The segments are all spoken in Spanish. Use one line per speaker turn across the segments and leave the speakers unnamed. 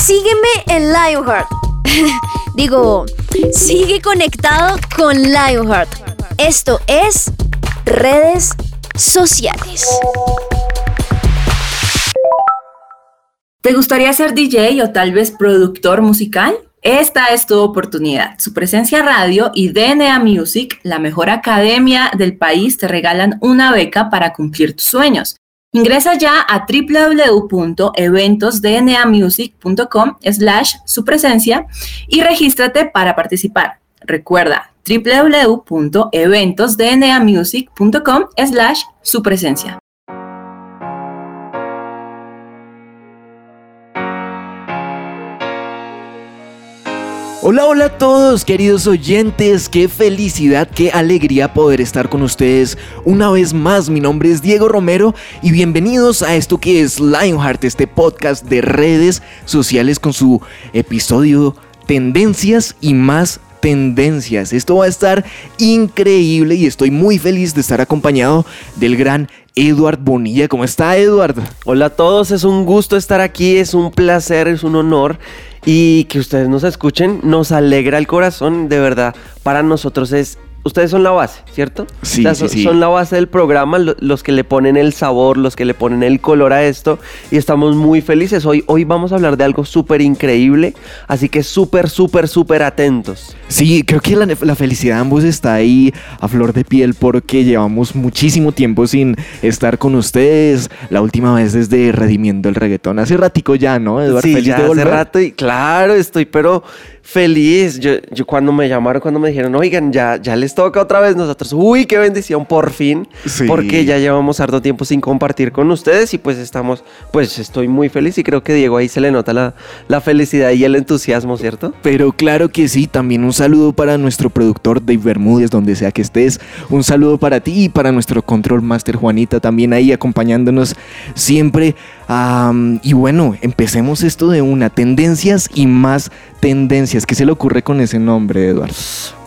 Sígueme en Lionheart. Digo, sigue conectado con Lionheart. Esto es redes sociales.
¿Te gustaría ser DJ o tal vez productor musical? Esta es tu oportunidad. Su presencia radio y DNA Music, la mejor academia del país, te regalan una beca para cumplir tus sueños. Ingresa ya a www.eventosdnamusic.com slash su presencia y regístrate para participar. Recuerda www.eventosdnamusic.com slash su presencia.
Hola, hola a todos queridos oyentes, qué felicidad, qué alegría poder estar con ustedes una vez más. Mi nombre es Diego Romero y bienvenidos a esto que es Lionheart, este podcast de redes sociales con su episodio Tendencias y más tendencias. Esto va a estar increíble y estoy muy feliz de estar acompañado del gran Eduard Bonilla. ¿Cómo está Eduard?
Hola a todos, es un gusto estar aquí, es un placer, es un honor y que ustedes nos escuchen nos alegra el corazón, de verdad. Para nosotros es ustedes son la base, ¿cierto?
Sí, sí, sí.
Son la base del programa, los que le ponen el sabor, los que le ponen el color a esto. Y estamos muy felices. Hoy, hoy vamos a hablar de algo súper increíble. Así que súper, súper, súper atentos.
Sí, creo que la, la, felicidad de ambos está ahí a flor de piel porque llevamos muchísimo tiempo sin estar con ustedes. La última vez desde Redimiendo el Reggaetón. Hace ratico ya, ¿no,
Eduardo? Sí, ya hace rato y claro, estoy pero feliz. Yo, yo cuando me llamaron, cuando me dijeron, oigan, ya, ya les toca otra vez nosotros. Uy, qué bendición, por fin. Porque ya llevamos harto tiempo sin compartir con ustedes y pues estamos, pues estoy muy feliz y creo que Diego ahí se le nota la, la felicidad y el entusiasmo, ¿cierto?
Pero claro que sí, también un saludo para nuestro productor Dave Bermúdez, donde sea que estés. Un saludo para ti y para nuestro control master Juanita, también ahí acompañándonos siempre. Y bueno, empecemos esto de una, tendencias y más tendencias. ¿Qué se le ocurre con ese nombre, Eduardo?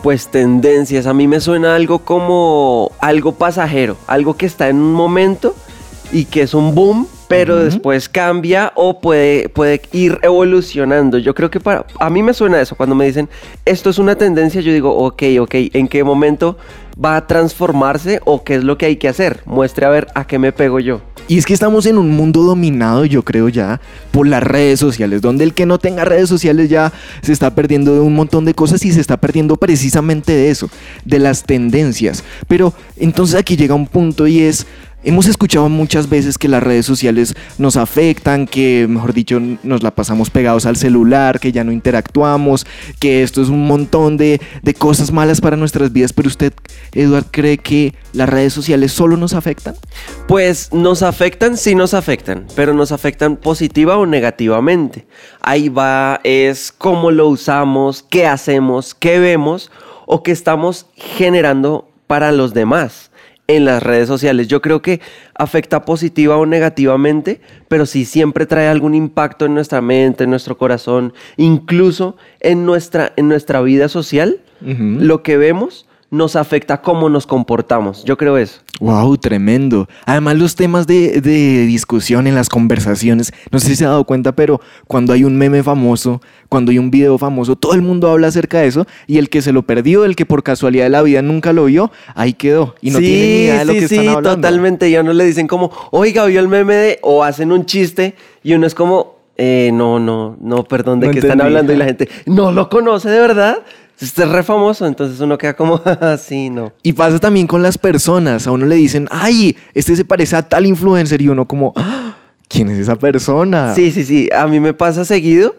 Pues tendencias, a mí me suena algo como algo pasajero, algo que está en un momento y que es un boom, pero después cambia o puede, puede ir evolucionando. Yo creo que para a mí me suena eso cuando me dicen esto es una tendencia, yo digo, ok, ok, ¿en qué momento va a transformarse o qué es lo que hay que hacer? Muestre a ver a qué me pego yo.
Y es que estamos en un mundo dominado, yo creo ya, por las redes sociales, donde el que no tenga redes sociales ya se está perdiendo de un montón de cosas y se está perdiendo precisamente de eso, de las tendencias. Pero entonces aquí llega un punto y es, Hemos escuchado muchas veces que las redes sociales nos afectan, que mejor dicho nos la pasamos pegados al celular, que ya no interactuamos, que esto es un montón de, cosas malas para nuestras vidas, pero usted, Eduard, cree que las redes sociales solo nos afectan?
Pues nos afectan, sí nos afectan, pero nos afectan positiva o negativamente. Ahí va, es cómo lo usamos, qué hacemos, qué vemos o qué estamos generando para los demás en las redes sociales. Yo creo que afecta positiva o negativamente, pero sí siempre trae algún impacto en nuestra mente, en nuestro corazón, incluso en nuestra, en nuestra vida social. Lo que vemos nos afecta cómo nos comportamos. Yo creo eso.
Wow, tremendo. Además, los temas de, discusión en las conversaciones, no sé si se ha dado cuenta, pero cuando hay un meme famoso, cuando hay un video famoso, todo el mundo habla acerca de eso y el que se lo perdió, el que por casualidad de la vida nunca lo vio, ahí quedó y no tiene ni idea de lo que están hablando.
totalmente. Ya no le dicen como, oiga, vio el meme de, o hacen un chiste y uno es como, eh, no, no, no, perdón, ¿de qué están hablando? Y la gente, no lo conoce de verdad. Este es re famoso, entonces uno queda como así, ¿no?
Y pasa también con las personas. A uno le dicen, ay, este se parece a tal influencer. Y uno como, ah, ¿quién es esa persona?
Sí, sí, sí. A mí me pasa seguido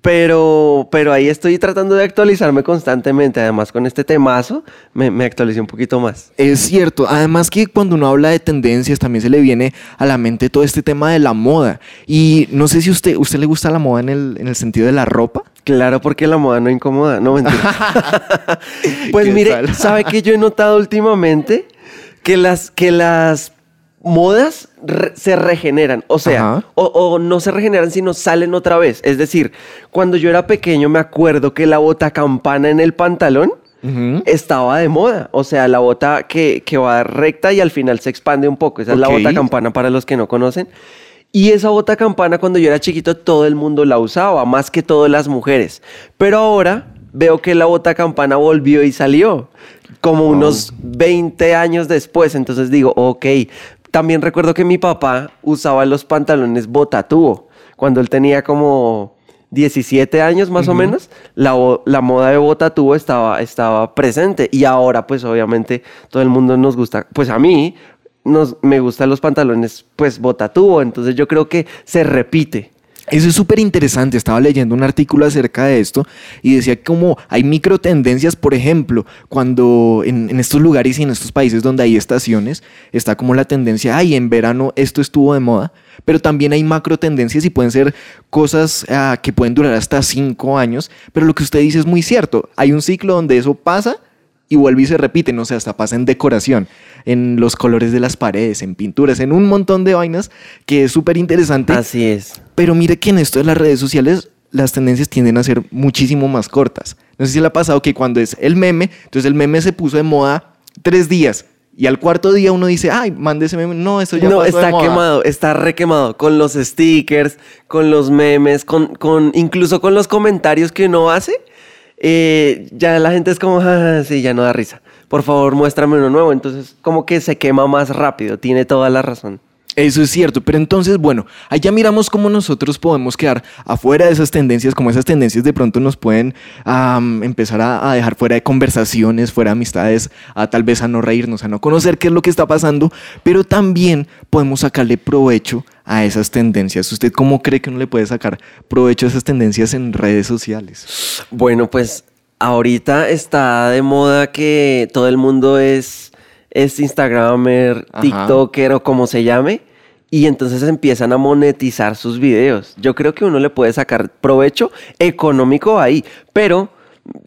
pero, pero ahí estoy tratando de actualizarme constantemente. Además, con este temazo me, me actualicé un poquito más.
Es cierto. Además que cuando uno habla de tendencias, también se le viene a la mente todo este tema de la moda. Y no sé si usted, usted le gusta la moda en el, en el sentido de la ropa.
Claro, porque la moda no incomoda. No, mentira. pues mire, ¿sabe que yo he notado últimamente? Que las, que las modas se regeneran, o sea, o, no se regeneran, sino salen otra vez. Es decir, cuando yo era pequeño me acuerdo que la bota campana en el pantalón estaba de moda. O sea, la bota que, que, va recta y al final se expande un poco. Esa es la bota campana para los que no conocen. Y esa bota campana cuando yo era chiquito todo el mundo la usaba, más que todas las mujeres. Pero ahora veo que la bota campana volvió y salió, como unos 20 años después. Entonces digo, ok. También recuerdo que mi papá usaba los pantalones botatubo cuando él tenía como 17 años más o menos, la, la moda de botatubo estaba, estaba presente. Y ahora, pues obviamente, todo el mundo nos gusta. Pues a mí nos, me gustan los pantalones, pues botatubo. Entonces yo creo que se repite.
Eso es súper interesante. Estaba leyendo un artículo acerca de esto y decía como hay micro tendencias, por ejemplo, cuando en, en estos lugares y en estos países donde hay estaciones, está como la tendencia, ay, en verano esto estuvo de moda, pero también hay macro tendencias y pueden ser cosas ah, que pueden durar hasta cinco años, pero lo que usted dice es muy cierto. Hay un ciclo donde eso pasa y vuelve y se repite, no sé, hasta pasa en decoración, en los colores de las paredes, en pinturas, en un montón de vainas que es súper interesante.
Así es.
Pero mire que en esto de las redes sociales las tendencias tienden a ser muchísimo más cortas. No sé si le ha pasado que cuando es el meme, entonces el meme se puso de moda tres días y al cuarto día uno dice, ay, mande ese meme. No, eso ya
no,
pasó de
está
moda.
quemado, está requemado con los stickers, con los memes, con, con incluso con los comentarios que uno hace. Eh, ya la gente es como, ah, sí, ya no da risa. Por favor, muéstrame uno nuevo. Entonces, como que se quema más rápido. Tiene toda la razón.
Eso es cierto, pero entonces, bueno, allá miramos cómo nosotros podemos quedar afuera de esas tendencias, como esas tendencias de pronto nos pueden empezar a, a dejar fuera de conversaciones, fuera de amistades, a tal vez a no reírnos, a no conocer qué es lo que está pasando, pero también podemos sacarle provecho a esas tendencias. ¿Usted cómo cree que uno le puede sacar provecho a esas tendencias en redes sociales?
Bueno, pues ahorita está de moda que todo el mundo es, es Instagramer,
Ajá.
TikToker o como se llame. Y entonces empiezan a monetizar sus videos. Yo creo que uno le puede sacar provecho económico ahí. Pero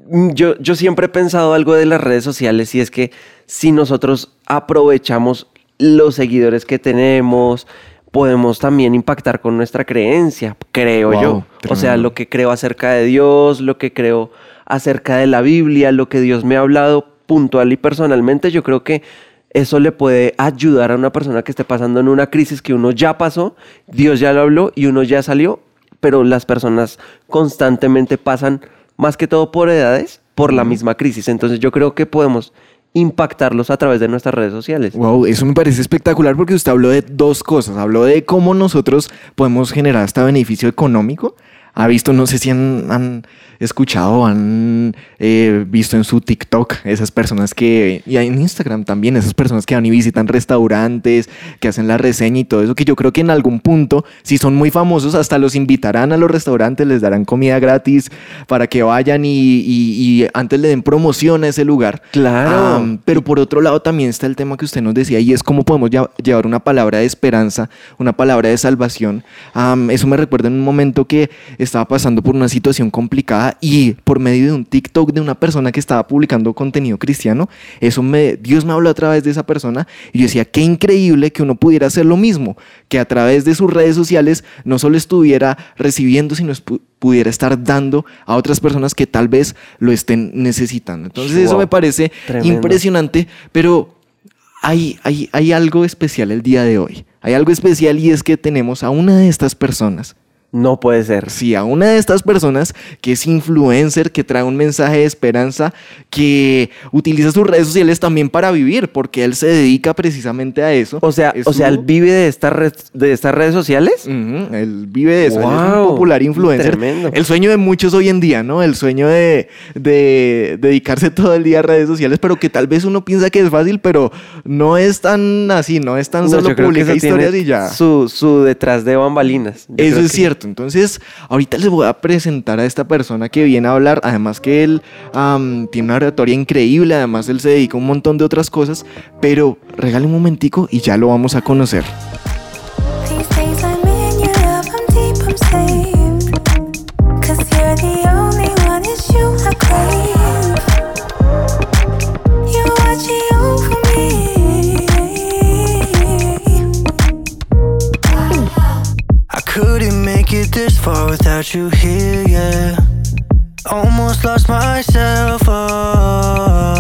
mm, yo, yo siempre he pensado algo de las redes sociales y es que si nosotros aprovechamos los seguidores que tenemos, podemos también impactar con nuestra creencia, creo
Wow,
yo. O sea, lo que creo acerca de Dios, lo que creo acerca de la Biblia, lo que Dios me ha hablado puntual y personalmente, yo creo que eso le puede ayudar a una persona que esté pasando en una crisis que uno ya pasó, Dios ya lo habló y uno ya salió, pero las personas constantemente pasan más que todo por edades, por la misma crisis. Entonces yo creo que podemos impactarlos a través de nuestras redes sociales.
Wow, eso me parece espectacular porque usted habló de dos cosas. Habló de cómo nosotros podemos generar hasta beneficio económico. Ha visto, no sé si han, han escuchado, han eh, visto en su TikTok esas personas que, y en Instagram también, esas personas que van y visitan restaurantes, que hacen la reseña y todo eso, que yo creo que en algún punto, si son muy famosos, hasta los invitarán a los restaurantes, les darán comida gratis para que vayan y, y- y antes le den promoción a ese lugar.
Claro.
Am, pero por otro lado también está el tema que usted nos decía y es cómo podemos llevar una palabra de esperanza, una palabra de salvación. Am, eso me recuerda en un momento que estaba pasando por una situación complicada y por medio de un TikTok de una persona que estaba publicando contenido cristiano, eso me, Dios me habló a través de esa persona y yo decía, qué increíble que uno pudiera hacer lo mismo, que a través de sus redes sociales no solo estuviera recibiendo, sino pu- pudiera estar dando a otras personas que tal vez lo estén necesitando. Entonces eso me parece
Tremendo.
impresionante, pero hay, hay, hay algo especial el día de hoy. Hay algo especial y es que tenemos a una de estas personas.
No puede ser.
Sí, a una de estas personas que es influencer, que trae un mensaje de esperanza, que utiliza sus redes sociales también para vivir, porque él se dedica precisamente a eso.
O sea,
Es
o sea, él vive de estas de estas redes sociales.
Ujú, él vive de eso, él es
Wow,
un popular influencer.
tremendo.
El sueño de muchos hoy en día, ¿no? El sueño de, de dedicarse todo el día a redes sociales, pero que tal vez uno piensa que es fácil, pero no es tan así, no es tan
No,
solo
yo creo que
publica
eso tiene
historias y ya.
Su, su detrás de bambalinas. Yo
Eso es
que-
Entonces, ahorita les voy a presentar a esta persona que viene a hablar. Además que él tiene una oratoria increíble. Además, él se dedica a un montón de otras cosas. Pero regale un momentico y ya lo vamos a conocer.
Far without you here, yeah. Almost lost myself, oh.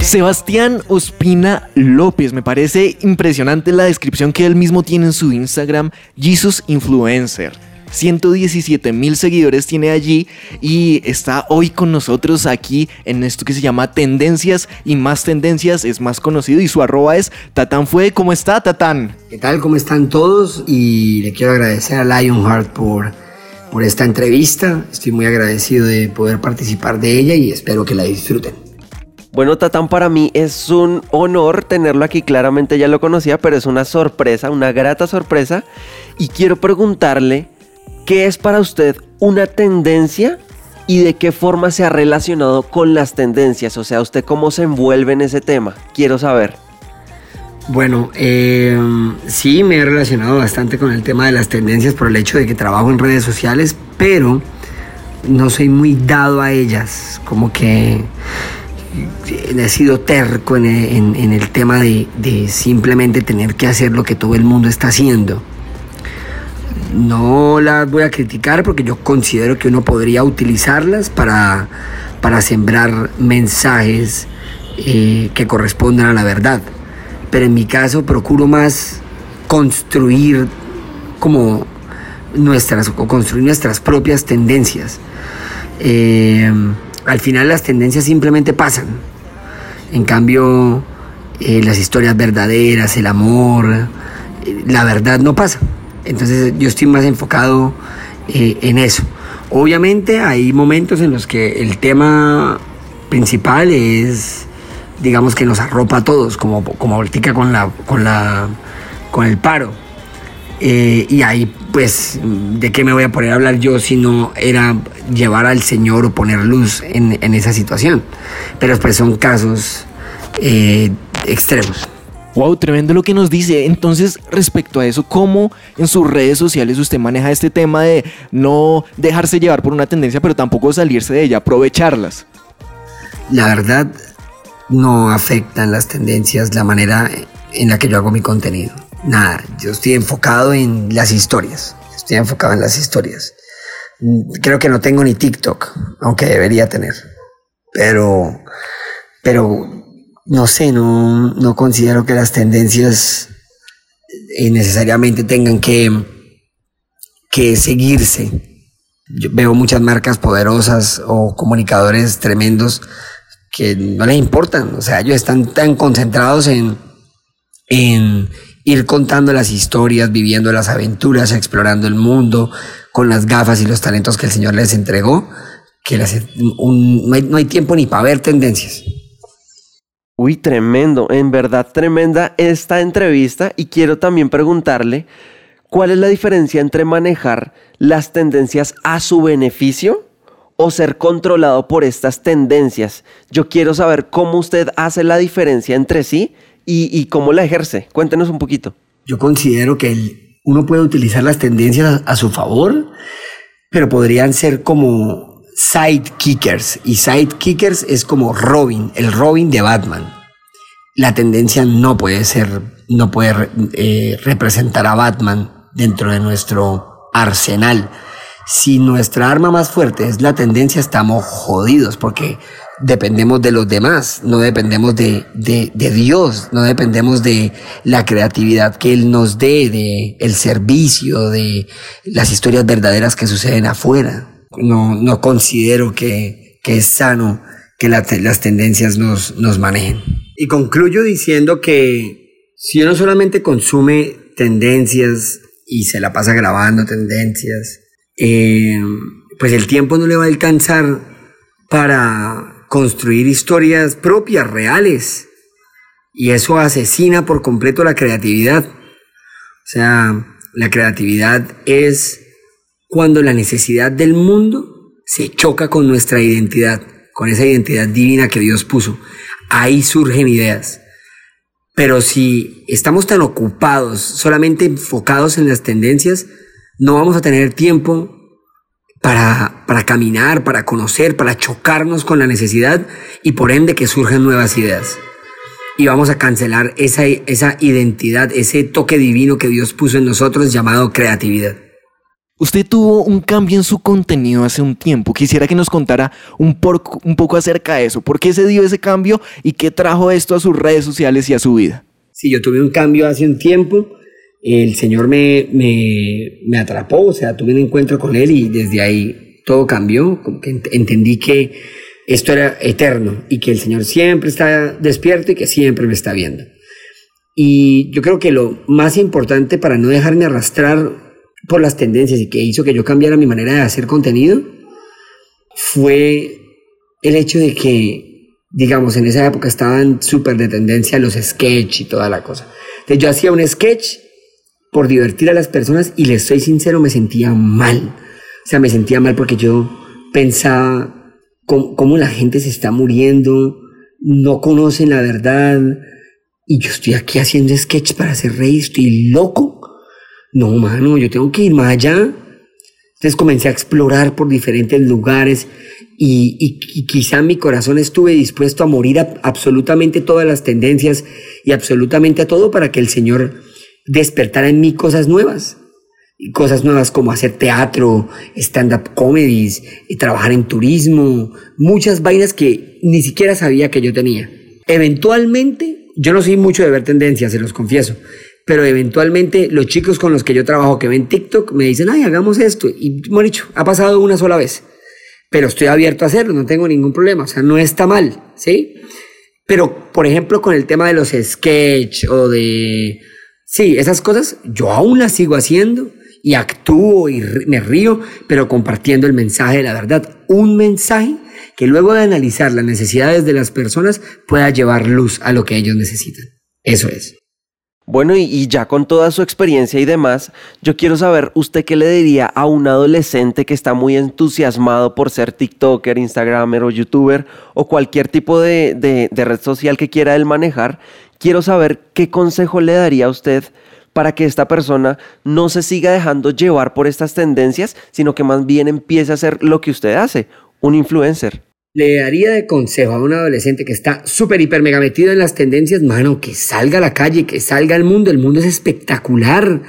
Sebastián Ospina López, me parece impresionante la descripción que él mismo tiene en su Instagram, Jesus Influencer. 117 mil seguidores tiene allí y está hoy con nosotros aquí en esto que se llama Tendencias y más tendencias, es más conocido y su arroba es Tatán Fue. ¿Cómo está Tatán?
¿Qué tal? ¿Cómo están todos? Y le quiero agradecer a Lionheart por, por esta entrevista. Estoy muy agradecido de poder participar de ella y espero que la disfruten.
Bueno, Tatán, para mí es un honor tenerlo aquí. Claramente ya lo conocía, pero es una sorpresa, una grata sorpresa. Y quiero preguntarle, ¿qué es para usted una tendencia y de qué forma se ha relacionado con las tendencias? O sea, ¿usted cómo se envuelve en ese tema? Quiero saber.
Bueno, eh, sí, me he relacionado bastante con el tema de las tendencias por el hecho de que trabajo en redes sociales, pero no soy muy dado a ellas. Como que he sido terco en, el tema de simplemente tener que hacer lo que todo el mundo está haciendo. No las voy a criticar porque yo considero que uno podría utilizarlas para, para sembrar mensajes eh, que correspondan a la verdad. Pero en mi caso procuro más construir como nuestras o construir nuestras propias tendencias. Eh, al final las tendencias simplemente pasan. En cambio, eh, las historias verdaderas, el amor, la verdad no pasa. Entonces yo estoy más enfocado eh, en eso. Obviamente hay momentos en los que el tema principal es, digamos que nos arropa a todos, como, como ahorita con, la, con, la, con el paro. Eh, y ahí, pues, ¿de qué me voy a poner a hablar yo si no era llevar al Señor o poner luz en, esa situación? Pero pues son casos eh, extremos.
Wow, tremendo lo que nos dice. Entonces, respecto a eso, ¿cómo en sus redes sociales usted maneja este tema de no dejarse llevar por una tendencia, pero tampoco salirse de ella, aprovecharlas?
La verdad, no afectan las tendencias la manera en la que yo hago mi contenido. Nada, yo estoy enfocado en las historias. Estoy enfocado en las historias. Creo que no tengo ni TikTok, aunque debería tener. Pero, pero, no sé, no, no considero que las tendencias eh, necesariamente tengan que, que seguirse. Yo veo muchas marcas poderosas o comunicadores tremendos que no les importan. O sea, ellos están tan concentrados en, en ir contando las historias, viviendo las aventuras, explorando el mundo con las gafas y los talentos que el Señor les entregó, que las- un- no, hay, no hay tiempo ni para ver tendencias.
Uy, tremendo, en verdad tremenda esta entrevista y quiero también preguntarle cuál es la diferencia entre manejar las tendencias a su beneficio o ser controlado por estas tendencias. Yo quiero saber cómo usted hace la diferencia entre sí y, cómo la ejerce. Cuéntenos un poquito.
Yo considero que uno puede utilizar las tendencias a su favor, pero podrían ser como sidekickers. Y sidekickers es como Robin, el Robin de Batman. La tendencia no puede ser, no puede eh, representar a Batman dentro de nuestro arsenal. Si nuestra arma más fuerte es la tendencia, estamos jodidos porque dependemos de los demás, no dependemos de, de- de Dios, no dependemos de la creatividad que Él nos dé, de el servicio, de las historias verdaderas que suceden afuera. No, no considero que, que es sano que las tendencias nos, nos manejen. Y concluyo diciendo que si uno solamente consume tendencias y se la pasa grabando tendencias, eh, pues el tiempo no le va a alcanzar para construir historias propias, reales. Y eso asesina por completo la creatividad. O sea, la creatividad es cuando la necesidad del mundo se choca con nuestra identidad, con esa identidad divina que Dios puso. Ahí surgen ideas. Pero si estamos tan ocupados, solamente enfocados en las tendencias, no vamos a tener tiempo para, para caminar, para conocer, para chocarnos con la necesidad y por ende que surjan nuevas ideas. Y vamos a cancelar esa, esa identidad, ese toque divino que Dios puso en nosotros llamado creatividad.
Usted tuvo un cambio en su contenido hace un tiempo. Quisiera que nos contara un, poco acerca de eso. ¿Por qué se dio ese cambio y qué trajo esto a sus redes sociales y a su vida?
Sí, yo tuve un cambio hace un tiempo. El Señor me, me, atrapó, o sea, tuve un encuentro con Él y desde ahí todo cambió. Como que ent- entendí que esto era eterno y que el Señor siempre está despierto y que siempre me está viendo. Y yo creo que lo más importante para no dejarme arrastrar por las tendencias y que hizo que yo cambiara mi manera de hacer contenido fue el hecho de que, digamos, en esa época estaban súper de tendencia los sketch y toda la cosa. Entonces yo hacía un sketch por divertir a las personas y les soy sincero, me sentía mal. O sea, me sentía mal porque yo pensaba cómo, la gente se está muriendo, no conocen la verdad y yo estoy aquí haciendo sketch para hacer reír, estoy loco. No, mano, yo tengo que ir más allá. Entonces comencé a explorar por diferentes lugares y, y- quizá mi corazón estuve dispuesto a morir a absolutamente todas las tendencias y absolutamente a todo para que el Señor despertara en mí cosas nuevas. Y cosas nuevas como hacer teatro, stand-up comedies, y trabajar en turismo, muchas vainas que ni siquiera sabía que yo tenía. Eventualmente, yo no soy mucho de ver tendencias, se los confieso, pero eventualmente los chicos con los que yo trabajo que ven TikTok me dicen, ay, hagamos esto. Y bueno, dicho, ha pasado una sola vez, pero estoy abierto a hacerlo, no tengo ningún problema, o sea, no está mal, ¿sí? Pero, por ejemplo, con el tema de los sketch o de... Sí, esas cosas yo aún las sigo haciendo y actúo y me río, pero compartiendo el mensaje de la verdad. Un mensaje que luego de analizar las necesidades de las personas pueda llevar luz a lo que ellos necesitan. Eso es.
Bueno, y, ya con toda su experiencia y demás, yo quiero saber, ¿usted qué le diría a un adolescente que está muy entusiasmado por ser TikToker, Instagramer o YouTuber o cualquier tipo de, de- de red social que quiera él manejar? Quiero saber qué consejo le daría a usted para que esta persona no se siga dejando llevar por estas tendencias, sino que más bien empiece a hacer lo que usted hace, un influencer.
Le daría de consejo a un adolescente que está súper, hiper, mega metido en las tendencias, mano, que salga a la calle, que salga al mundo. El mundo es espectacular.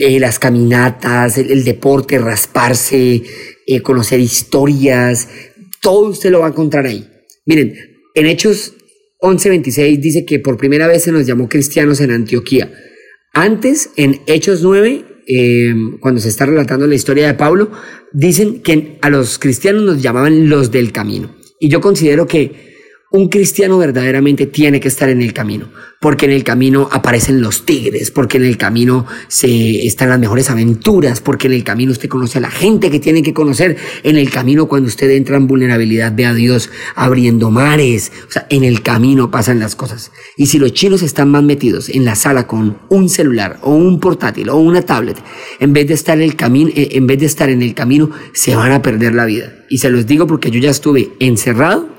Eh, las caminatas, el, deporte, rasparse, eh, conocer historias, todo usted lo va a encontrar ahí. Miren, en Hechos 11:26 dice que por primera vez se nos llamó cristianos en Antioquía. Antes, en Hechos 9, eh, cuando se está relatando la historia de Pablo, dicen que a los cristianos nos llamaban los del camino. Y yo considero que un cristiano verdaderamente tiene que estar en el camino, porque en el camino aparecen los tigres, porque en el camino se están las mejores aventuras, porque en el camino usted conoce a la gente que tiene que conocer, en el camino cuando usted entra en vulnerabilidad ve a Dios abriendo mares, o sea, en el camino pasan las cosas. Y si los chinos están más metidos en la sala con un celular o un portátil o una tablet, en vez de estar en el camino, en vez de estar en el camino, se van a perder la vida. Y se los digo porque yo ya estuve encerrado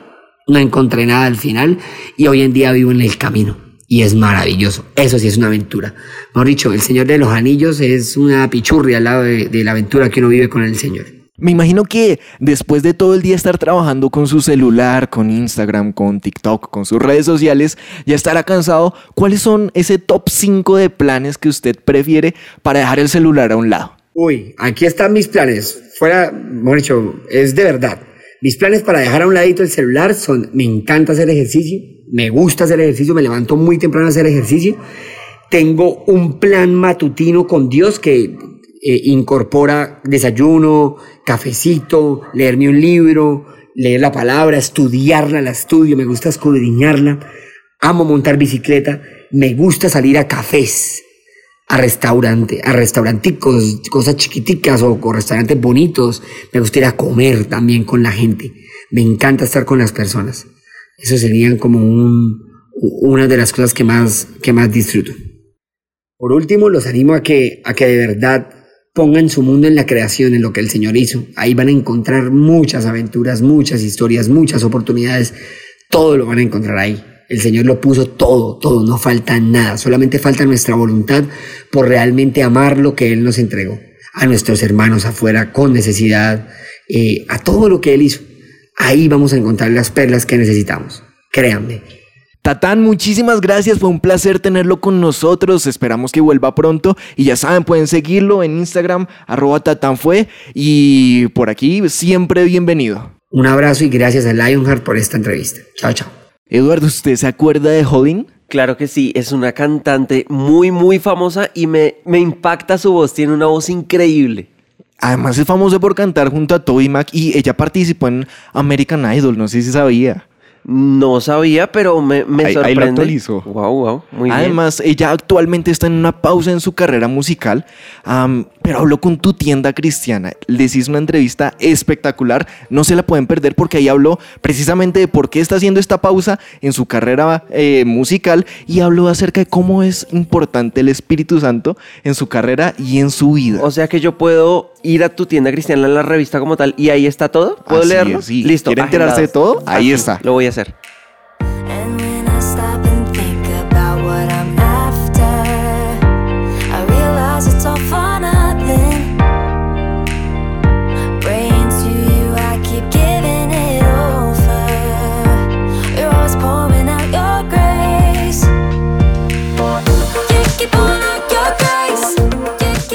no encontré nada al final y hoy en día vivo en el camino. Y es maravilloso. Eso sí es una aventura. Mejor dicho, el Señor de los Anillos es una pichurria al lado de, de la aventura que uno vive con el Señor.
Me imagino que después de todo el día estar trabajando con su celular, con Instagram, con TikTok, con sus redes sociales, ya estará cansado. ¿Cuáles son ese top 5 de planes que usted prefiere para dejar el celular a un lado?
Uy, aquí están mis planes. Fuera, mejor dicho, es de verdad. Mis planes para dejar a un ladito el celular son, me encanta hacer ejercicio, me gusta hacer ejercicio, me levanto muy temprano a hacer ejercicio. Tengo un plan matutino con Dios que eh, incorpora desayuno, cafecito, leerme un libro, leer la palabra, estudiarla, la estudio, me gusta escudriñarla. Amo montar bicicleta, me gusta salir a cafés, a restaurante, a restauranticos, cosas chiquiticas o con restaurantes bonitos. Me gusta ir a comer también con la gente. Me encanta estar con las personas. Eso serían como un, una de las cosas que más, que más disfruto. Por último, los animo a que, a que de verdad pongan su mundo en la creación, en lo que el Señor hizo. Ahí van a encontrar muchas aventuras, muchas historias, muchas oportunidades. Todo lo van a encontrar ahí. El Señor lo puso todo, todo, no falta nada. Solamente falta nuestra voluntad por realmente amar lo que Él nos entregó. A nuestros hermanos afuera con necesidad, eh, a todo lo que Él hizo. Ahí vamos a encontrar las perlas que necesitamos. Créanme.
Tatán, muchísimas gracias, fue un placer tenerlo con nosotros, esperamos que vuelva pronto y ya saben, pueden seguirlo en Instagram, arroba tatanfue y por aquí siempre bienvenido.
Un abrazo y gracias a Lionheart por esta entrevista. Chao, chao.
Eduardo, ¿usted se acuerda de Holling?
Claro que sí, es una cantante muy, muy famosa y me, me impacta su voz, tiene una voz increíble.
Además es famoso por cantar junto a Toby Mac y ella participó en American Idol, no sé si sabía.
No sabía, pero me, me
Ahí- ahí lo actualizó.
Wow, wow, muy bien.
Además, ella actualmente está en una pausa en su carrera musical, pero habló con tu tienda cristiana. Les hizo una entrevista espectacular, no se la pueden perder porque ahí habló precisamente de por qué está haciendo esta pausa en su carrera eh, musical y habló acerca de cómo es importante el Espíritu Santo en su carrera y en su vida.
O sea que yo puedo ir a tu tienda cristiana en la revista como tal y ahí está todo. ¿Puedo
Así
leerlo?
es, sí.
Listo.
¿Quiere enterarse de todo? Ahí está.
Lo voy a hacer.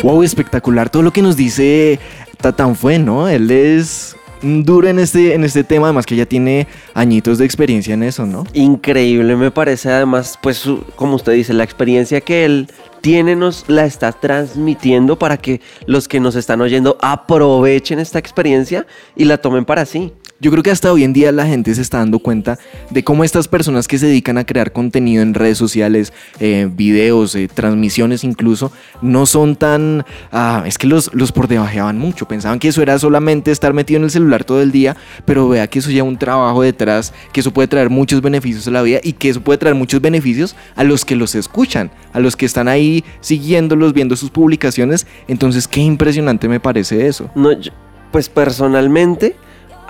Wow, espectacular todo lo que nos dice Tatán fue, ¿no? Él es duro en este, en este tema, además que ya tiene añitos de experiencia en eso, ¿no?
Increíble, me parece además, pues su- como usted dice, la experiencia que él tiene nos la está transmitiendo para que los que nos están oyendo aprovechen esta experiencia y la tomen para sí.
Yo creo que hasta hoy en día la gente se está dando cuenta de cómo estas personas que se dedican a crear contenido en redes sociales, eh, videos, eh, transmisiones incluso, no son tan... ah, es que los, los por debajeaban mucho, pensaban que eso era solamente estar metido en el celular todo el día, pero vea que eso lleva un trabajo detrás, que eso puede traer muchos beneficios a la vida y que eso puede traer muchos beneficios a los que los escuchan, a los que están ahí siguiéndolos, viendo sus publicaciones. Entonces, qué impresionante me parece eso.
No, yo- pues personalmente,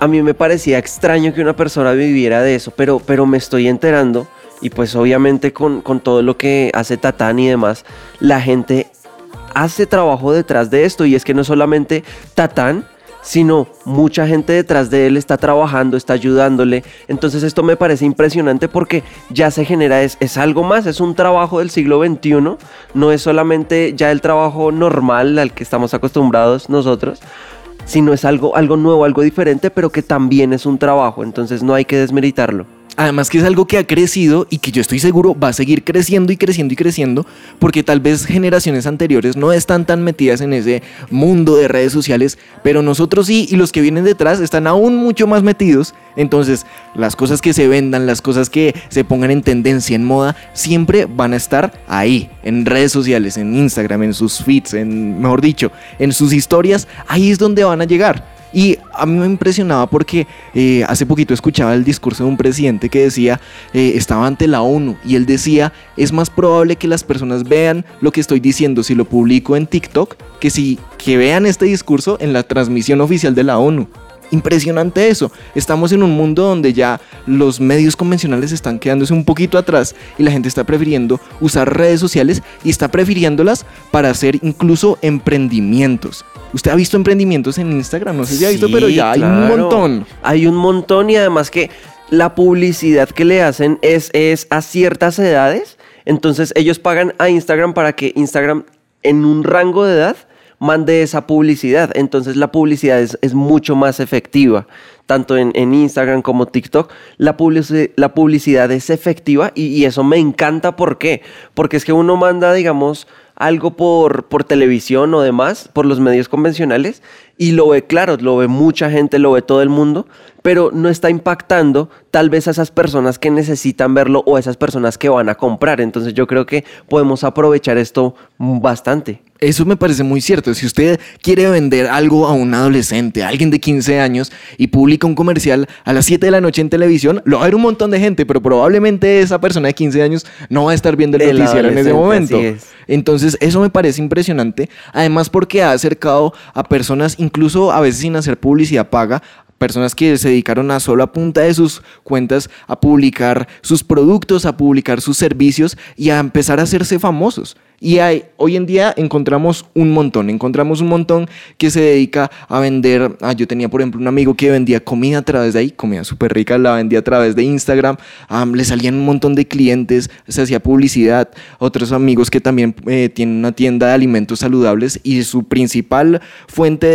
a mí me parecía extraño que una persona viviera de eso, pero, pero me estoy enterando y pues obviamente con, con todo lo que hace Tatán y demás, la gente hace trabajo detrás de esto y es que no solamente Tatán, sino mucha gente detrás de él está trabajando, está ayudándole. Entonces esto me parece impresionante porque ya se genera, es, es algo más, es un trabajo del siglo XXI, no es solamente ya el trabajo normal al que estamos acostumbrados nosotros, sino es algo, algo nuevo, algo diferente, pero que también es un trabajo, entonces no hay que desmeritarlo.
Además que es algo que ha crecido y que yo estoy seguro va a seguir creciendo y creciendo y creciendo porque tal vez generaciones anteriores no están tan metidas en ese mundo de redes sociales, pero nosotros sí y los que vienen detrás están aún mucho más metidos. Entonces las cosas que se vendan, las cosas que se pongan en tendencia, en moda, siempre van a estar ahí, en redes sociales, en Instagram, en sus feeds, en, mejor dicho, en sus historias, ahí es donde van a llegar. Y a mí me impresionaba porque eh, hace poquito escuchaba el discurso de un presidente que decía, eh, estaba ante la ONU y él decía, es más probable que las personas vean lo que estoy diciendo si lo publico en TikTok que si que vean este discurso en la transmisión oficial de la ONU. Impresionante eso. Estamos en un mundo donde ya los medios convencionales están quedándose un poquito atrás y la gente está prefiriendo usar redes sociales y está prefiriéndolas para hacer incluso emprendimientos. Usted ha visto emprendimientos en Instagram, no sé si ha visto,
Sí,
pero ya hay un montón.
Hay un montón y además que la publicidad que le hacen es, es a ciertas edades. Entonces ellos pagan a Instagram para que Instagram en un rango de edad mande esa publicidad. Entonces la publicidad es, es mucho más efectiva. Tanto en, en Instagram como TikTok, la, publici- la publicidad es efectiva y, y eso me encanta. ¿Por qué? Porque es que uno manda, digamos, algo por, por televisión o demás, por los medios convencionales, y lo ve claro, lo ve mucha gente, lo ve todo el mundo, pero no está impactando tal vez a esas personas que necesitan verlo o a esas personas que van a comprar. Entonces yo creo que podemos aprovechar esto bastante.
Eso me parece muy cierto. Si usted quiere vender algo a un adolescente, a alguien de 15 años, y publica un comercial a las 7 de la noche en televisión, lo va a ver un montón de gente, pero probablemente esa persona de 15 años no va a estar viendo el
El
noticiero en ese momento.
así es.
Entonces, eso me parece impresionante. Además, porque ha acercado a personas, incluso a veces sin hacer publicidad paga, personas que se dedicaron a solo a punta de sus cuentas a publicar sus productos, a publicar sus servicios y a empezar a hacerse famosos. Y hay, hoy en día encontramos un montón, encontramos un montón que se dedica a vender. Ah, yo tenía, por ejemplo, un amigo que vendía comida a través de ahí, comida súper rica, la vendía a través de Instagram. Ah, le salían un montón de clientes, se hacía publicidad. Otros amigos que también eh, tienen una tienda de alimentos saludables y su principal fuente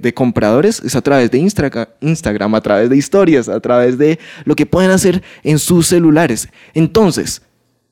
de, compradores es a través de Instagram, a través de historias, a través de lo que pueden hacer en sus celulares. Entonces,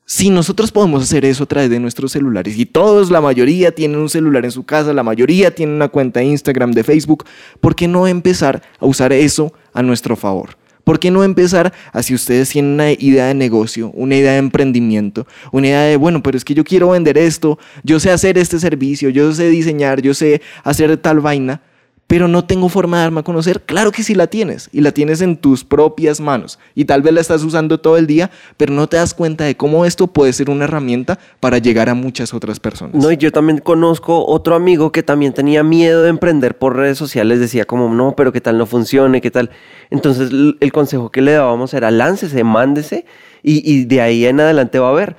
si nosotros podemos hacer eso a través de nuestros celulares y todos, la mayoría tienen un celular en su casa, la mayoría tienen una cuenta de Instagram, de Facebook, ¿por qué no empezar a usar eso a nuestro favor? ¿Por qué no empezar a si ustedes tienen una idea de negocio, una idea de emprendimiento, una idea de, bueno, pero es que yo quiero vender esto, yo sé hacer este servicio, yo sé diseñar, yo sé hacer tal vaina, pero no tengo forma de darme a conocer. Claro que sí la tienes y la tienes en tus propias manos y tal vez la estás usando todo el día, pero no te das cuenta de cómo esto puede ser una herramienta para llegar a muchas otras personas.
No, y yo también conozco otro amigo que también tenía miedo de emprender por redes sociales. Decía como, no, pero qué tal no funcione, qué tal. Entonces el consejo que le dábamos era láncese, mándese y, y de ahí en adelante va a ver.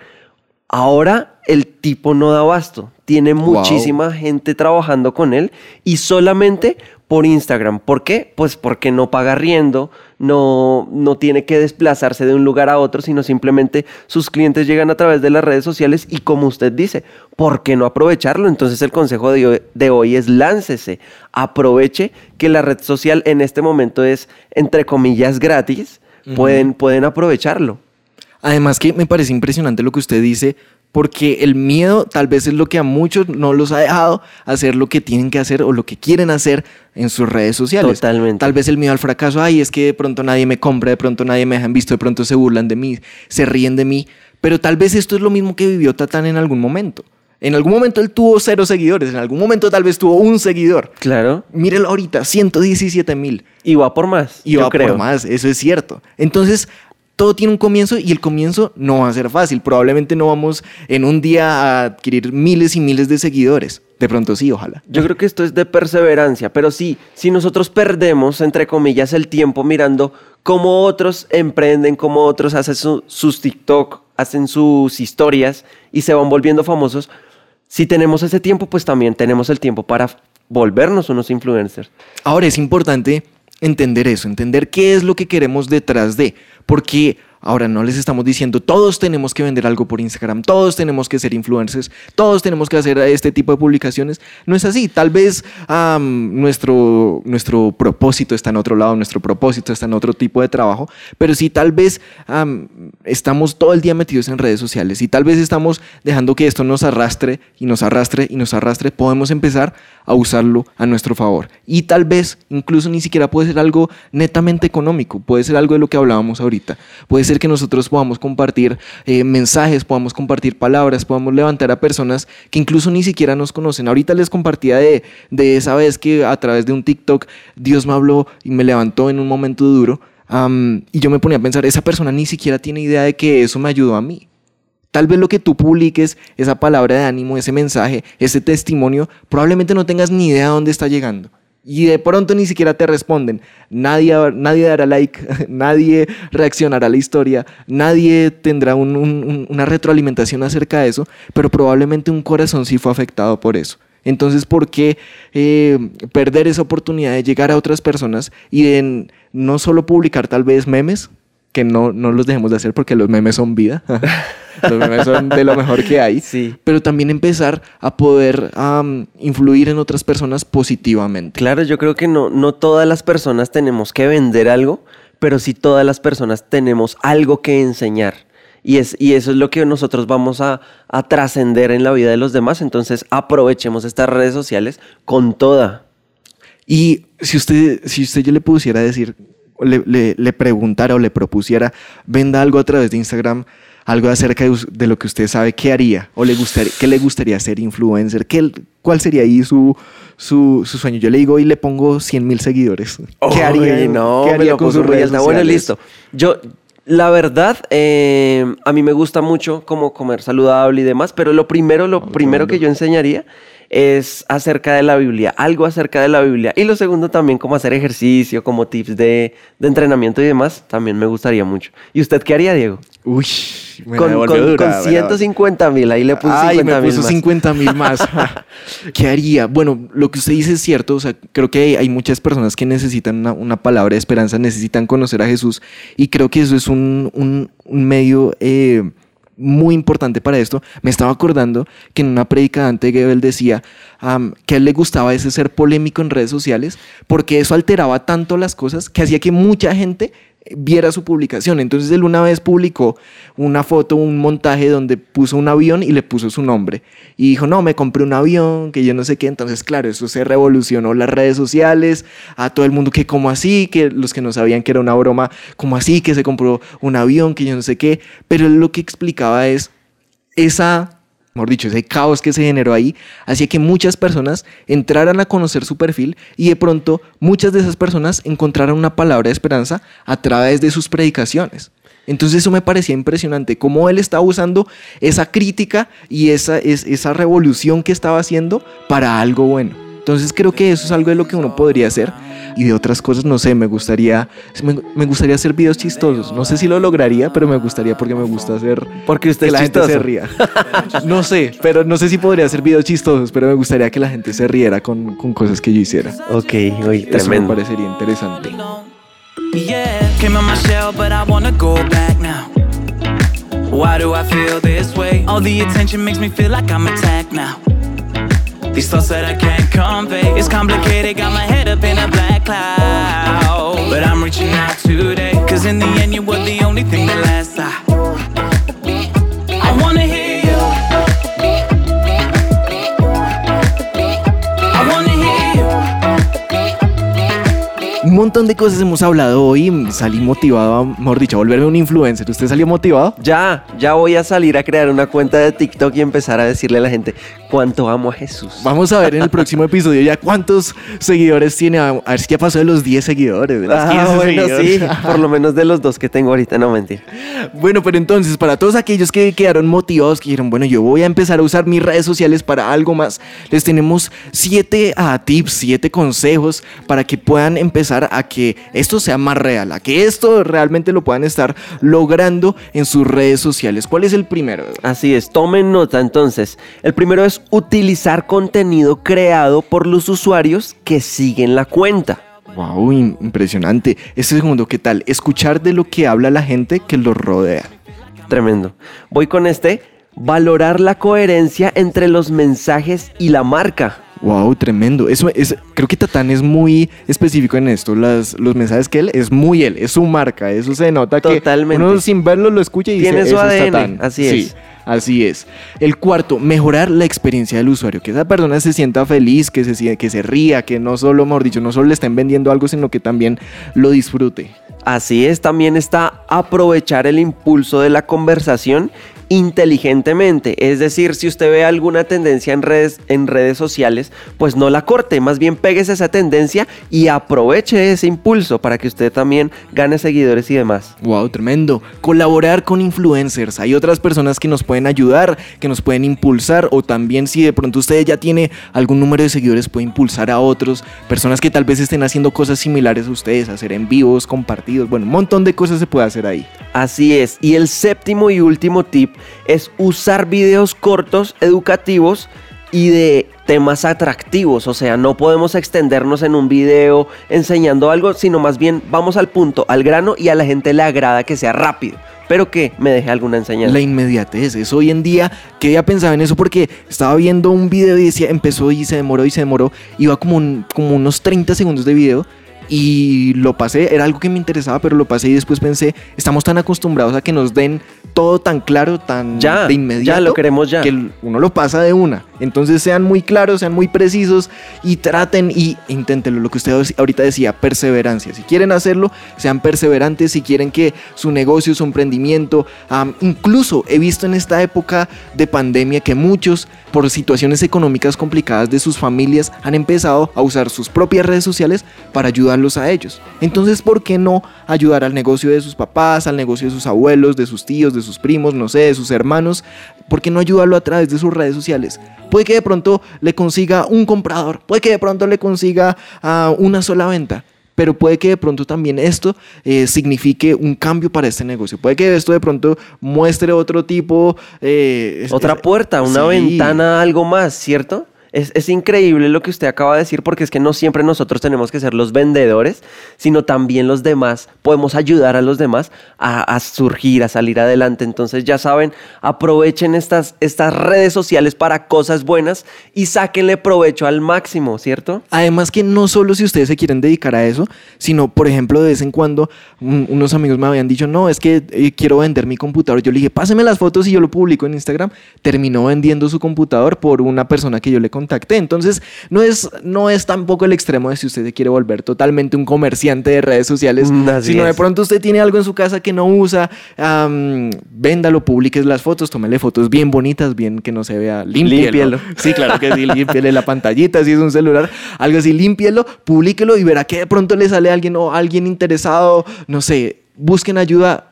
Ahora el tipo no da abasto. Tiene
Wow.
muchísima gente trabajando con él y solamente por Instagram. ¿Por qué? Pues porque no paga riendo, no, no tiene que desplazarse de un lugar a otro, sino simplemente sus clientes llegan a través de las redes sociales y como usted dice, ¿por qué no aprovecharlo? Entonces el consejo de hoy, de hoy es láncese, aproveche que la red social en este momento es, entre comillas, gratis, pueden, pueden aprovecharlo.
Además que me parece impresionante lo que usted dice, porque el miedo tal vez es lo que a muchos no los ha dejado hacer lo que tienen que hacer o lo que quieren hacer en sus redes sociales.
Totalmente.
Tal vez el miedo al fracaso, ay, es que de pronto nadie me compra, de pronto nadie me dejan visto, de pronto se burlan de mí, se ríen de mí, pero tal vez esto es lo mismo que vivió Tatán en algún momento. En algún momento él tuvo cero seguidores, en algún momento tal vez tuvo un seguidor.
Claro.
Mírelo ahorita, 117 mil.
Y va por más.
Y
yo
va
creo.
por más, eso es cierto. Entonces, todo tiene un comienzo y el comienzo no va a ser fácil. Probablemente no vamos en un día a adquirir miles y miles de seguidores. De pronto sí, ojalá.
Yo creo que esto es de perseverancia, pero sí, si nosotros perdemos, entre comillas, el tiempo mirando cómo otros emprenden, cómo otros hacen su- sus TikTok, hacen sus historias y se van volviendo famosos, si tenemos ese tiempo, pues también tenemos el tiempo para volvernos unos influencers.
Ahora es importante entender eso, entender qué es lo que queremos detrás de, porque ahora no les estamos diciendo todos tenemos que vender algo por Instagram, todos tenemos que ser influencers, todos tenemos que hacer este tipo de publicaciones. No es así, tal vez nuestro, nuestro propósito está en otro lado, nuestro propósito está en otro tipo de trabajo, pero si tal vez am, estamos todo el día metidos en redes sociales y tal vez estamos dejando que esto nos arrastre y nos arrastre y nos arrastre, podemos empezar a usarlo a nuestro favor. Y tal vez incluso ni siquiera puede ser algo netamente económico, puede ser algo de lo que hablábamos ahorita. Puede ser que nosotros podamos compartir eh, mensajes, podamos compartir palabras, podamos levantar a personas que incluso ni siquiera nos conocen. Ahorita les compartía de, de esa vez que a través de un TikTok Dios me habló y me levantó en un momento duro. y yo me ponía a pensar, esa persona ni siquiera tiene idea de que eso me ayudó a mí. Tal vez lo que tú publiques, esa palabra de ánimo, ese mensaje, ese testimonio, probablemente no tengas ni idea de dónde está llegando. Y de pronto ni siquiera te responden. Nadie, nadie dará like, nadie reaccionará a la historia, nadie tendrá un- un- un- una retroalimentación acerca de eso, pero probablemente un corazón sí fue afectado por eso. Entonces, ¿por qué eh, perder esa oportunidad de llegar a otras personas y de no solo publicar tal vez memes, que no, no los dejemos de hacer porque los memes son vida. los memes son de lo mejor que hay.
Sí.
Pero también empezar a poder influir en otras personas positivamente.
Claro, yo creo que no, no todas las personas tenemos que vender algo, pero sí todas las personas tenemos algo que enseñar. Y, es, y eso es lo que nosotros vamos a, a trascender en la vida de los demás. Entonces aprovechemos estas redes sociales con toda.
Y si usted, si usted yo le pusiera a decir, le- le preguntara o le propusiera, venda algo a través de Instagram, algo acerca de, lo que usted sabe, ¿qué haría? ¿O le gustaría, qué le gustaría ser influencer? ¿Qué, ¿Cuál sería ahí su, su, su sueño? Yo le digo y le pongo 100 mil seguidores. ¿Qué haría,
no,
¿qué
me
haría
lo
con sus redes.
Bueno, listo. Yo, la verdad, eh, a mí me gusta mucho como comer saludable y demás, pero lo primero, lo primero que yo enseñaría es acerca de la Biblia, algo acerca de la Biblia. Y lo segundo también como hacer ejercicio, como tips de, de entrenamiento y demás, también me gustaría mucho. ¿Y usted qué haría, Diego?
Uy, me
con con,
dura,
con
me la-
150 mil, ahí le puse
Ay,
50
me
mil
puso
más.
50 mil más. ¿Qué haría? Bueno, lo que usted dice es cierto. O sea, creo que hay, hay muchas personas que necesitan una, una palabra de esperanza, necesitan conocer a Jesús. Y creo que eso es un, un- un medio eh, muy importante para esto. Me estaba acordando que en una predicadante Gebel decía que a él le gustaba ese ser polémico en redes sociales porque eso alteraba tanto las cosas que hacía que mucha gente viera su publicación. Entonces él una vez publicó una foto, un montaje donde puso un avión y le puso su nombre. Y dijo, no, me compré un avión, que yo no sé qué. Entonces, claro, eso se revolucionó las redes sociales, a todo el mundo que como así, que los que no sabían que era una broma, como así, que se compró un avión, que yo no sé qué. Pero lo que explicaba es esa mejor dicho, ese caos que se generó ahí, hacía que muchas personas entraran a conocer su perfil y de pronto muchas de esas personas encontraran una palabra de esperanza a través de sus predicaciones. Entonces eso me parecía impresionante, cómo él estaba usando esa crítica y esa, es- esa revolución que estaba haciendo para algo bueno. Entonces creo que eso es algo de lo que uno podría hacer y de otras cosas, no sé, me gustaría, me, me gustaría hacer videos chistosos. No sé si lo lograría, pero me gustaría porque me gusta hacer
Porque usted
que la gente se
chistoso.
ría. No sé, pero no sé si podría hacer videos chistosos, pero me gustaría que la gente se riera con, con cosas que yo hiciera.
Ok, uy,
Eso me
tremendo.
parecería interesante.
Yeah, came in my shell, but I wanna go back now. Why do I feel this way? All the attention makes me feel like I'm attacked now. These thoughts that I can't convey. It's complicated, got my head up in a black cloud. But I'm reaching out today, cause in the end, you were the only thing that lasts.
Montón de cosas hemos hablado hoy. Salí motivado, a, mejor dicho, a volverme un influencer. ¿Usted salió motivado?
Ya, ya voy a salir a crear una cuenta de TikTok y empezar a decirle a la gente cuánto amo a Jesús.
Vamos a ver en el próximo episodio ya cuántos seguidores tiene. A ver si ya pasó de los 10 seguidores. De
Ah,
15
bueno, sí, por lo menos de los dos que tengo ahorita, no mentir.
Bueno, pero entonces, para todos aquellos que quedaron motivados, que dijeron, bueno, yo voy a empezar a usar mis redes sociales para algo más, les tenemos siete ah, tips, siete consejos para que puedan empezar a que esto sea más real, a que esto realmente lo puedan estar logrando en sus redes sociales. ¿Cuál es el primero?
Así es, tomen nota entonces. El primero es utilizar contenido creado por los usuarios que siguen la cuenta.
Wow, im- impresionante. Este segundo, ¿qué tal? Escuchar de lo que habla la gente que los rodea.
Tremendo. Voy con este. Valorar la coherencia entre los mensajes y la marca.
Wow, tremendo. Eso es, creo que Tatán es muy específico en esto. Las, los mensajes que él es muy él, es su marca. Eso se nota que
Totalmente.
uno sin verlo lo escucha y
Tiene
dice,
su
"Eso es
ADN",
Tatán".
así
Sí,
es.
así es. El cuarto, mejorar la experiencia del usuario. Que esa persona se sienta feliz, que se, que se ría, que no solo, mejor dicho, no solo le estén vendiendo algo, sino que también lo disfrute.
Así es, también está aprovechar el impulso de la conversación inteligentemente. Es decir, si usted ve alguna tendencia en redes, en redes sociales, pues no la corte, más bien pegues esa tendencia y aproveche ese impulso para que usted también gane seguidores y demás.
Wow, tremendo. Colaborar con influencers. Hay otras personas que nos pueden ayudar, que nos pueden impulsar o también si de pronto usted ya tiene algún número de seguidores puede impulsar a otros, personas que tal vez estén haciendo cosas similares a ustedes, hacer en vivos, compartidos, bueno, un montón de cosas se puede hacer ahí.
Así es. Y el séptimo y último tip es usar videos cortos, educativos y de temas atractivos. O sea, no podemos extendernos en un video enseñando algo, sino más bien vamos al punto, al grano y a la gente le agrada que sea rápido, pero que me deje alguna enseñanza.
La inmediatez, es hoy en día que ya pensaba en eso porque estaba viendo un video y decía, empezó y se demoró y se demoró, iba como, un- como unos 30 segundos de video y lo pasé, era algo que me interesaba, pero lo pasé y después pensé, estamos tan acostumbrados a que nos den todo tan claro, tan
Ya,
de inmediato,
ya lo queremos ya.
que uno lo pasa de una. Entonces sean muy claros, sean muy precisos y traten y inténtenlo, lo que usted ahorita decía, perseverancia. Si quieren hacerlo, sean perseverantes, si quieren que su negocio, su emprendimiento, am, incluso he visto en esta época de pandemia que muchos, por situaciones económicas complicadas de sus familias, han empezado a usar sus propias redes sociales para ayudarlos a ellos. Entonces, ¿por qué no ayudar al negocio de sus papás, al negocio de sus abuelos, de sus tíos, de sus primos, no sé, de sus hermanos? ¿Por qué no ayudarlo a través de sus redes sociales? Puede que de pronto le consiga un comprador, puede que de pronto le consiga ah, una sola venta. Pero puede que de pronto también esto eh, signifique un cambio para este negocio. Puede que esto de pronto muestre otro tipo. eh,
Otra puerta, una
sí.
ventana, algo más, ¿cierto? Es, es increíble lo que usted acaba de decir porque es que no siempre nosotros tenemos que ser los vendedores, sino también los demás. Podemos ayudar a los demás a, surgir, a salir adelante. Entonces ya saben, aprovechen estas, estas redes sociales para cosas buenas y sáquenle provecho al máximo, ¿cierto?
Además que no solo si ustedes se quieren dedicar a eso, sino, por ejemplo, de vez en cuando un- unos amigos me habían dicho, no, es que eh, quiero vender mi computador. Yo le dije, páseme las fotos y yo lo publico en Instagram. Terminó vendiendo su computador por una persona que yo le contacté. Entonces, no es, no es tampoco el extremo de si usted se quiere volver totalmente un comerciante de redes sociales,
Mm,
sino de pronto usted tiene algo en su casa que no usa, véndalo, publique las fotos, tómele fotos bien bonitas, bien que no se vea, límpielo.
Límpielo.
Sí, claro que sí, límpiele la pantallita, si es un celular, algo así, límpielo, publíquelo y verá que de pronto le sale alguien o alguien interesado, no sé, busquen ayuda.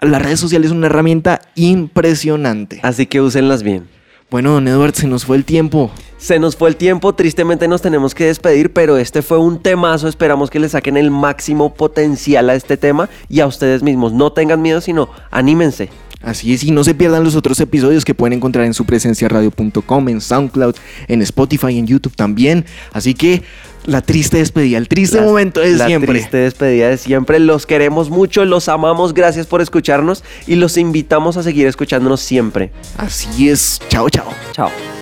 Las redes sociales son una herramienta impresionante.
Así que úsenlas bien.
Bueno, don Edward, se nos fue el tiempo.
Se nos fue el tiempo, tristemente nos tenemos que despedir, pero este fue un temazo. Esperamos que le saquen el máximo potencial a este tema y a ustedes mismos. No tengan miedo, sino anímense.
Así es, y no se pierdan los otros episodios que pueden encontrar en supresenciaradio.com, en SoundCloud, en Spotify, en YouTube también. Así que la triste despedida, el triste
La-
momento de
la
siempre.
triste despedida de siempre. Los queremos mucho, los amamos. Gracias por escucharnos y los invitamos a seguir escuchándonos siempre.
Así es, chao, chao.
Chao.